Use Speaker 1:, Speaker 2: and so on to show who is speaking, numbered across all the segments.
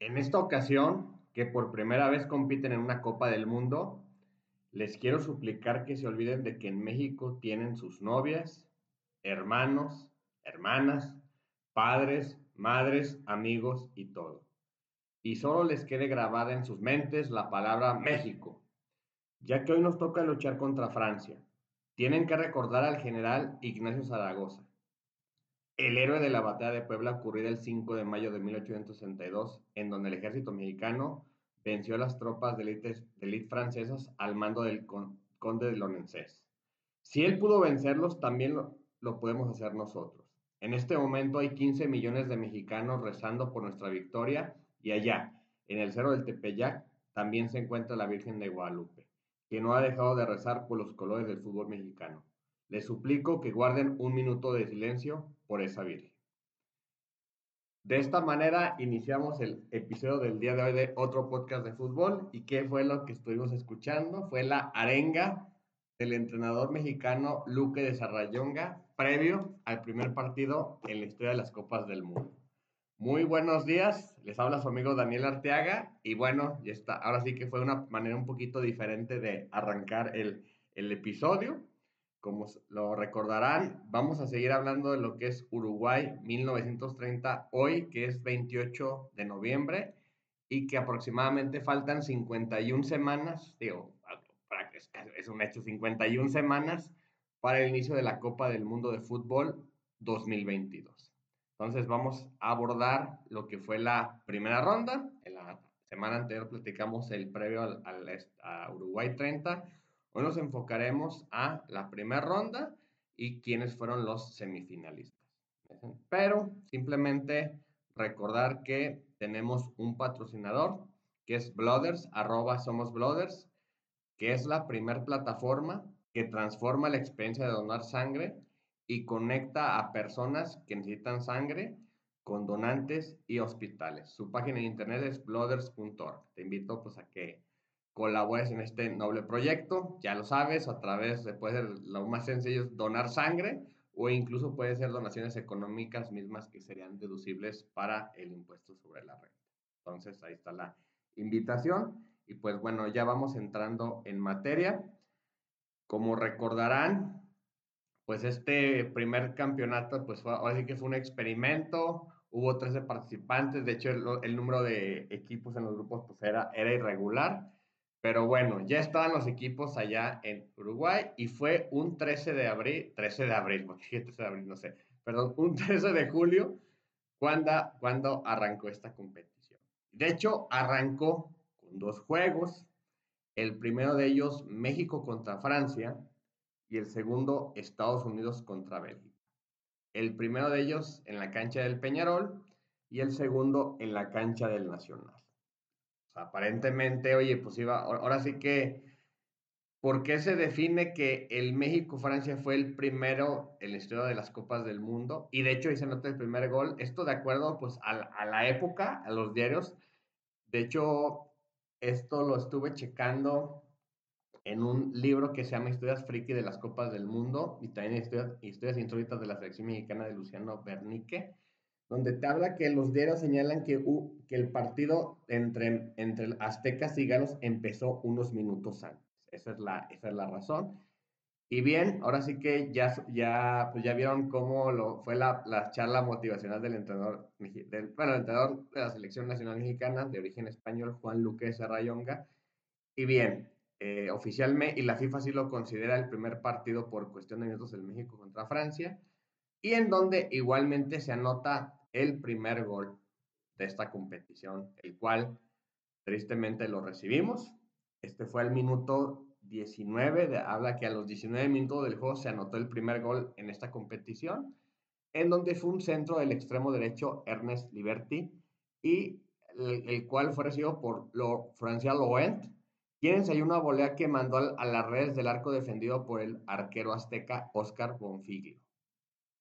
Speaker 1: en esta ocasión, que por primera vez compiten en una Copa del Mundo, les quiero suplicar que se olviden de que en México tienen sus novias, hermanos, hermanas, padres, madres, amigos y todo. Y solo les quede grabada en sus mentes la palabra México, ya que hoy nos toca luchar contra Francia. Tienen que recordar al general Ignacio Zaragoza, el héroe de la batalla de Puebla ocurrida el 5 de mayo de 1862, en donde el ejército mexicano venció a las tropas de élite francesas al mando del conde de Lorenzés. Si él pudo vencerlos, también lo, lo podemos hacer nosotros. En este momento hay 15 millones de mexicanos rezando por nuestra victoria y allá, en el cerro del Tepeyac, también se encuentra la Virgen de Guadalupe, que no ha dejado de rezar por los colores del fútbol mexicano. Les suplico que guarden un minuto de silencio por esa Virgen. De esta manera iniciamos el episodio del día de hoy de otro podcast de fútbol. ¿Y qué fue lo que estuvimos escuchando? Fue la arenga del entrenador mexicano Luque de Sarrayonga previo al primer partido en la historia de las Copas del Mundo. Muy buenos días, les habla su amigo Daniel Arteaga y bueno, ya está. Ahora sí que fue una manera un poquito diferente de arrancar el, el episodio. Como lo recordarán, vamos a seguir hablando de lo que es Uruguay 1930 hoy, que es 28 de noviembre, y que aproximadamente faltan 51 semanas, digo, es un hecho, 51 semanas para el inicio de la Copa del Mundo de Fútbol 2022. Entonces vamos a abordar lo que fue la primera ronda. En la semana anterior platicamos el previo al, a Uruguay 30 Hoy nos enfocaremos a la primera ronda y quiénes fueron los semifinalistas. Pero simplemente recordar que tenemos un patrocinador que es Blooders, arroba somos Blooders, que es la primera plataforma que transforma la experiencia de donar sangre y conecta a personas que necesitan sangre con donantes y hospitales. Su página de internet es blooders.org. Te invito pues a que colabores en este noble proyecto, ya lo sabes, a través de, puede ser lo más sencillo es donar sangre o incluso puede ser donaciones económicas mismas que serían deducibles para el impuesto sobre la renta. Entonces, ahí está la invitación. Y pues bueno, ya vamos entrando en materia. Como recordarán, pues este primer campeonato, pues fue, ahora sí que fue un experimento. Hubo 13 participantes, de hecho el, el número de equipos en los grupos pues era, era irregular pero bueno, ya estaban los equipos allá en Uruguay y fue un 13 de abril, 13 de abril, porque 13 de abril, no sé, perdón, un 13 de julio cuando, cuando arrancó esta competición. De hecho, arrancó con dos juegos, el primero de ellos México contra Francia y el segundo Estados Unidos contra Bélgica. El primero de ellos en la cancha del Peñarol y el segundo en la cancha del Nacional aparentemente, oye, pues iba, ahora sí que, ¿por qué se define que el México-Francia fue el primero en la historia de las Copas del Mundo? Y de hecho ahí se nota el primer gol. Esto de acuerdo, pues, a, la época, a los diarios. De hecho, esto lo estuve checando en un libro que se llama Historias Friki de las Copas del Mundo y también Historias, historias Insólitas de la Selección Mexicana de Luciano Bernique donde te habla que los diarios señalan que, que el partido entre, entre aztecas y galos empezó unos minutos antes. Esa es la, esa es la razón. Y bien, ahora sí que ya, ya, pues ya vieron cómo lo, fue la, la charla motivacional del entrenador, del, bueno, el entrenador de la Selección Nacional Mexicana de origen español, Juan Luque Serrayonga. Y bien, eh, oficialmente, y la FIFA sí lo considera el primer partido por cuestión de minutos del México contra Francia y en donde igualmente se anota el primer gol de esta competición, el cual tristemente lo recibimos. Este fue el minuto 19, de, habla que a los 19 minutos del juego se anotó el primer gol en esta competición, en donde fue un centro del extremo derecho Ernest Liberty y el, cual fue recibido por lo, Francia Loent, quien ensayó una volea que mandó a las redes del arco defendido por el arquero azteca Oscar Bonfiglio.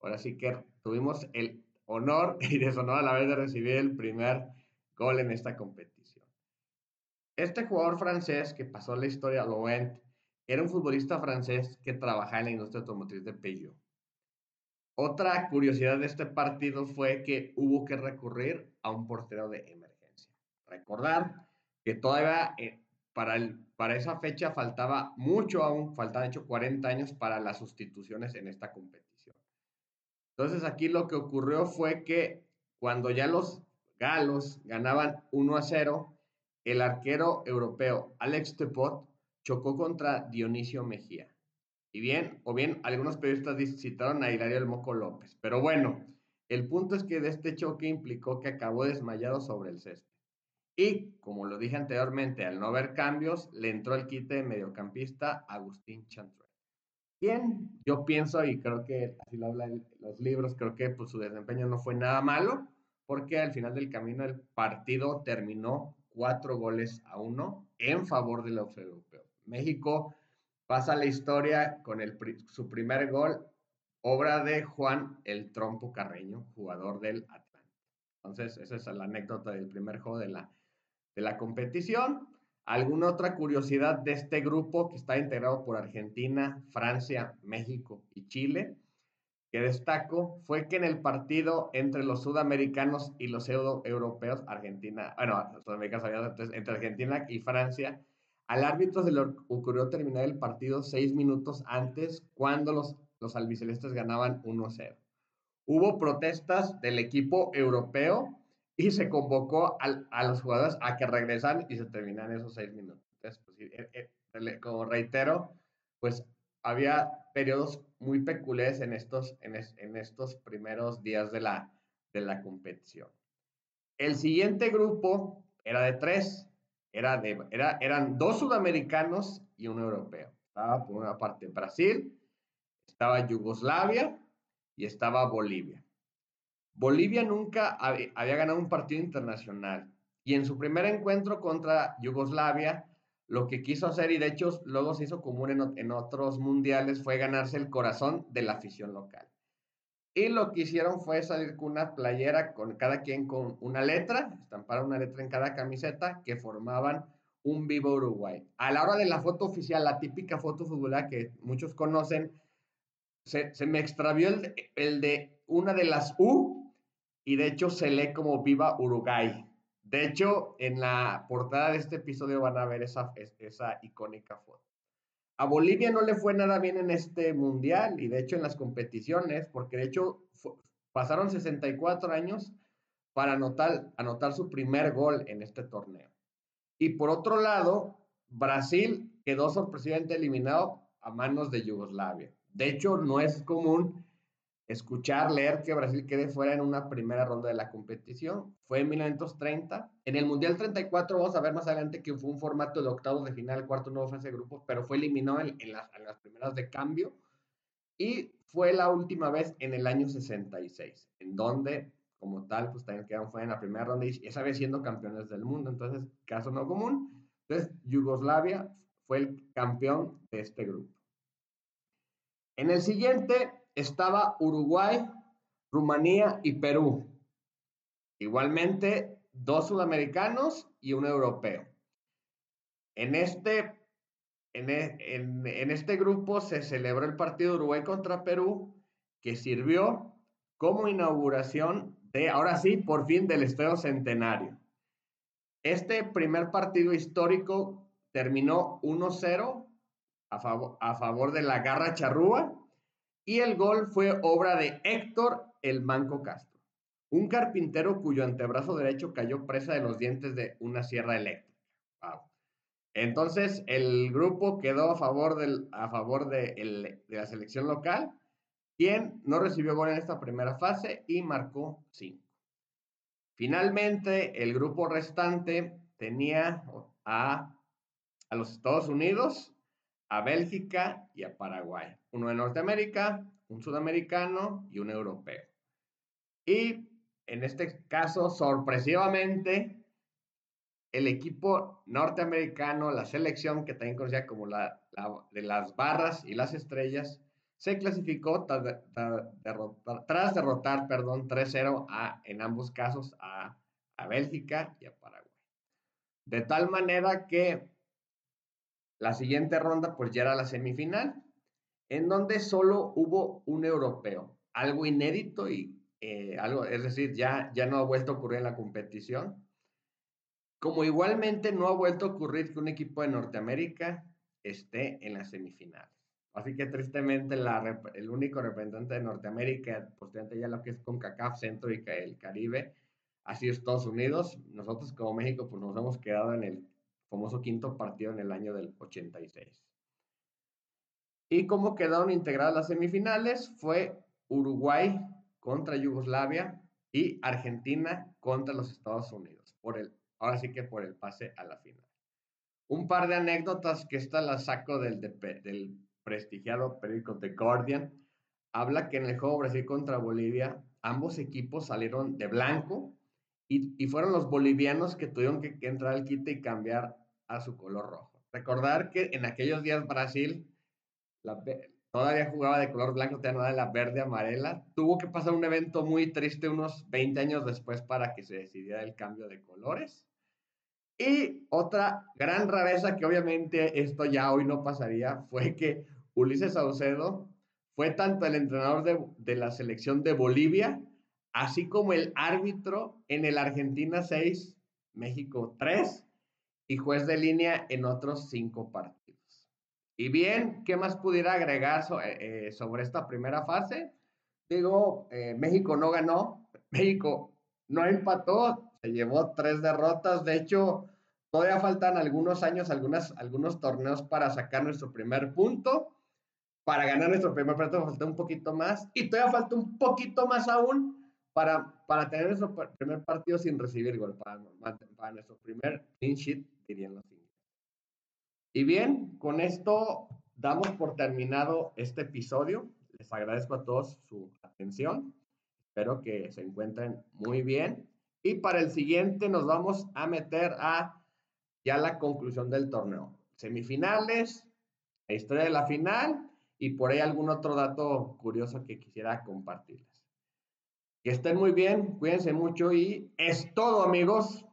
Speaker 1: Ahora sí que tuvimos el honor y deshonor a la vez de recibir el primer gol en esta competición. Este jugador francés que pasó la historia, Laurent, era un futbolista francés que trabajaba en la industria automotriz de Peugeot. Otra curiosidad de este partido fue que hubo que recurrir a un portero de emergencia. recordar que todavía eh, para, el, para esa fecha faltaba mucho aún, faltaban hecho 40 años para las sustituciones en esta competición. Entonces aquí lo que ocurrió fue que cuando ya los galos ganaban 1 a 0, el arquero europeo Alex Tepot chocó contra Dionisio Mejía. Y bien, o bien algunos periodistas citaron a Hilario El Moco López. Pero bueno, el punto es que de este choque implicó que acabó desmayado sobre el césped. Y, como lo dije anteriormente, al no haber cambios, le entró el quite de mediocampista Agustín Chantre. Bien, yo pienso, y creo que así lo hablan los libros, creo que pues, su desempeño no fue nada malo, porque al final del camino el partido terminó cuatro goles a uno en favor de los europeos. México pasa la historia con el, su primer gol, obra de Juan el Trompo Carreño, jugador del Atlanta. Entonces, esa es la anécdota del primer juego de la, de la competición. ¿Alguna otra curiosidad de este grupo que está integrado por Argentina, Francia, México y Chile? que destaco fue que en el partido entre los sudamericanos y los europeos, Argentina, bueno, sudamericanos, entre Argentina y Francia, al árbitro se le ocurrió terminar el partido seis minutos antes cuando los, los albicelestes ganaban 1-0. Hubo protestas del equipo europeo y se convocó a los jugadores a que regresan y se terminan esos seis minutos. Entonces, pues, eh, eh, como reitero, pues había periodos muy peculiares en estos, en, estos primeros días de la, de la competición. El siguiente grupo era de tres. Era de, era, eran dos sudamericanos y un europeo. Estaba por una parte Brasil, estaba Yugoslavia y estaba Bolivia. Bolivia nunca había ganado un partido internacional y en su primer encuentro contra Yugoslavia lo que quiso hacer, y de hecho luego se hizo común en, otros mundiales, fue ganarse el corazón de la afición local. Y lo que hicieron fue salir con una playera, con cada quien con una letra, estampar una letra en cada camiseta, que formaban un Vivo Uruguay. A la hora de la foto oficial, la típica foto futbolera que muchos conocen, se, me extravió el, el de una de las U, y de hecho se lee como Viva Uruguay. De hecho, en la portada de este episodio van a ver esa, esa icónica foto. A Bolivia no le fue nada bien en este mundial y de hecho en las competiciones, porque de hecho pasaron 64 años para anotar, anotar su primer gol en este torneo. Y por otro lado, Brasil quedó sorpresivamente eliminado a manos de Yugoslavia. De hecho, no es común escuchar, leer que Brasil quede fuera en una primera ronda de la competición. Fue en 1930. En el Mundial 34 vamos a ver más adelante que fue un formato de octavos de final, cuarto nuevo fase de grupos, pero fue eliminado en, las, en, las, primeras de cambio. Y fue la última vez en el año 66, en donde, como tal, pues también quedaron fuera en la primera ronda y esa vez siendo campeones del mundo. Entonces, caso no común. Entonces, Yugoslavia fue el campeón de este grupo. En el siguiente estaba Uruguay, Rumanía y Perú. Igualmente, dos sudamericanos y un europeo. En este, en, e, este grupo se celebró el partido Uruguay contra Perú, que sirvió como inauguración de, ahora sí, por fin, del Estadio Centenario. Este primer partido histórico terminó 1-0 a favor, a favor de la Garra Charrúa y el gol fue obra de Héctor El Manco Castro, un carpintero cuyo antebrazo derecho cayó presa de los dientes de una sierra eléctrica. Entonces, el grupo quedó a favor, del, a favor de, la selección local, quien no recibió gol en esta primera fase y marcó cinco. Finalmente, el grupo restante tenía a, a los Estados Unidos, a Bélgica y a Paraguay. Uno de Norteamérica, un sudamericano y un europeo. Y en este caso, sorpresivamente, el equipo norteamericano, la selección que también conocida como la, de las barras y las estrellas, se clasificó tras, derrotar, tras derrotar perdón, 3-0 en ambos casos a Bélgica y a Paraguay. De tal manera que la siguiente ronda pues ya era la semifinal, en donde solo hubo un europeo, algo inédito y eh, algo, es decir, ya, ya no ha vuelto a ocurrir en la competición. Como igualmente no ha vuelto a ocurrir que un equipo de Norteamérica esté en la semifinal. Así que tristemente el único representante de Norteamérica, posteriormente ya lo que es CONCACAF, Centro y el Caribe, ha sido Estados Unidos. Nosotros como México pues nos hemos quedado en el famoso quinto partido en el año del 86. Y como quedaron integradas las semifinales fue Uruguay contra Yugoslavia y Argentina contra los Estados Unidos. Por el, ahora sí que por el pase a la final. Un par de anécdotas que esta la saco del, prestigiado periódico The Guardian. Habla que en el juego Brasil contra Bolivia, ambos equipos salieron de blanco y, fueron los bolivianos que tuvieron que, entrar al quite y cambiar a su color rojo. Recordar que en aquellos días Brasil la, todavía jugaba de color blanco, todavía no de la verde amarela. Tuvo que pasar un evento muy triste unos 20 años después para que se decidiera el cambio de colores. Y otra gran rareza que obviamente esto ya hoy no pasaría fue que Ulises Saucedo fue tanto el entrenador de, de la selección de Bolivia, así como el árbitro en el Argentina 6, México 3 y juez de línea en otros cinco partidos. Y bien, ¿qué más pudiera agregar eh, eh, sobre esta primera fase? Digo, eh, México no ganó, México no empató, se llevó tres derrotas. De hecho, todavía faltan algunos años, algunas, algunos torneos para sacar nuestro primer punto. Para ganar nuestro primer punto falta un poquito más. Y todavía falta un poquito más aún para, para tener nuestro primer partido sin recibir gol, para, para nuestro primer clean sheet, y bien, con esto damos por terminado este episodio. Les agradezco a todos su atención. Espero que se encuentren muy bien. Y para el siguiente nos vamos a meter a ya la conclusión del torneo. Semifinales, la historia de la final y por ahí algún otro dato curioso que quisiera compartirles. Que estén muy bien, cuídense mucho y es todo amigos.